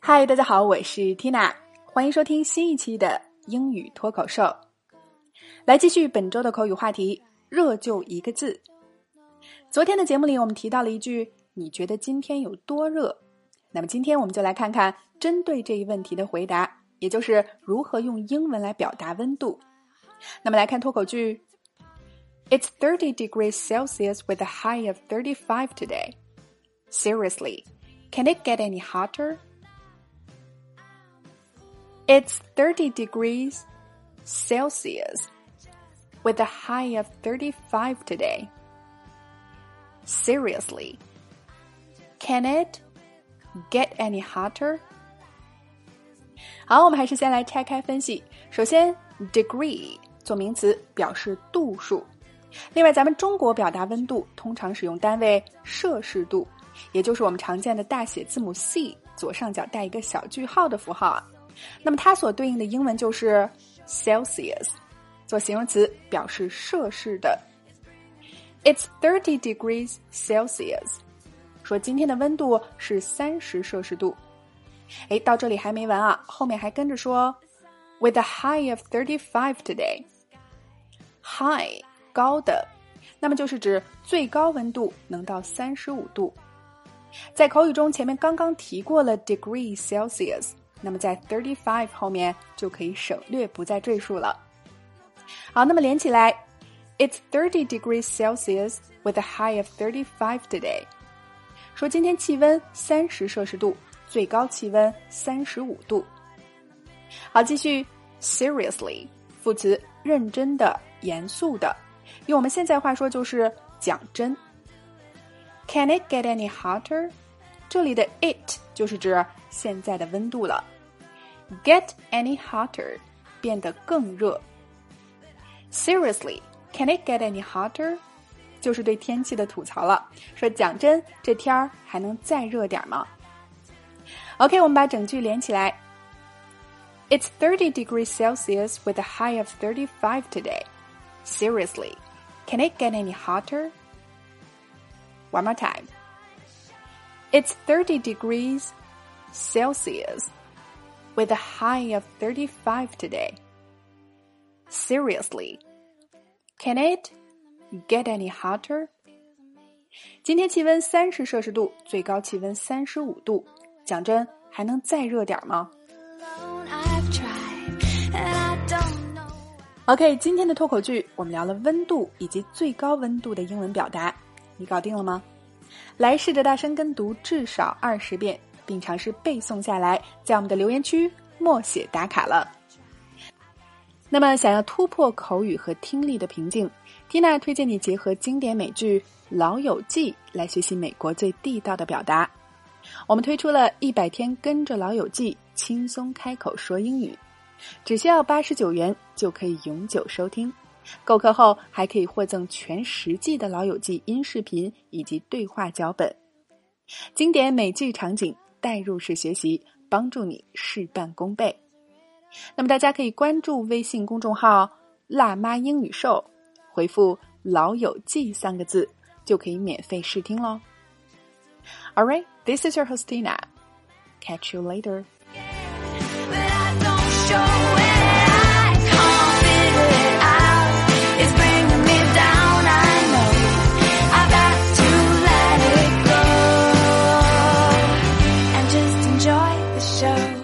嗨，大家好，我是 Tina，欢迎收听新一期的英语脱口秀。来继续本周的口语话题，热就一个字。昨天的节目里，我们提到了一句“你觉得今天有多热？”那么今天我们就来看看针对这一问题的回答，也就是如何用英文来表达温度。那么来看脱口剧。It's 30 degrees Celsius with a high of 35 today. Seriously, can it get any hotter? It's 30 degrees Celsius with a high of 35 today. Seriously, can it get any hotter? 好，我们还是先来拆开分析。首先，degree 做名词表示度数。 另外，咱们中国表达温度通常使用单位摄氏度，也就是我们常见的大写字母 C 左上角带一个小句号的符号啊。那么它所对应的英文就是 Celsius，做形容词表示摄氏的。It's thirty degrees Celsius，说今天的温度是三十摄氏度。哎，到这里还没完啊，后面还跟着说，With a high of thirty-five today，high 高的，那么就是指最高温度能到三十五度。在口语中，前面刚刚提过了 degree Celsius。那么在 thirty five 后面就可以省略，不再赘述了。好，那么连起来，It's thirty degrees Celsius with a high of thirty five today。说今天气温三十摄氏度，最高气温三十五度。好，继续，seriously 副词，认真的、严肃的，用我们现在话说就是讲真。Can it get any hotter？这里的 it 就是指现在的温度了。Get any hotter，变得更热。Seriously, can it get any hotter？就是对天气的吐槽了。说讲真，这天儿还能再热点吗？OK，我们把整句连起来。It's thirty degrees Celsius with a high of thirty-five today. Seriously, can it get any hotter? One more time. It's thirty degrees Celsius with a high of 35 today. Seriously, can it get any hotter? 今天气温三十摄氏度，最高气温三十五度。讲真，还能再热点吗 ？OK，今天的脱口剧我们聊了温度以及最高温度的英文表达，你搞定了吗？来试着大声跟读至少二十遍。并尝试背诵下来，在我们的留言区默写打卡了。那么，想要突破口语和听力的瓶颈，Tina 推荐你结合经典美剧《老友记》来学习美国最地道的表达。我们推出了一百天跟着《老友记》轻松开口说英语，只需要八十九元就可以永久收听。购课后还可以获赠全十季的《老友记》音视频以及对话脚本，经典美剧场景。代入式学习，帮助你事半功倍。那么大家可以关注微信公众号“辣妈英语秀”，回复“老友记”三个字，就可以免费试听喽。All right, this is your hostina. Catch you later. love.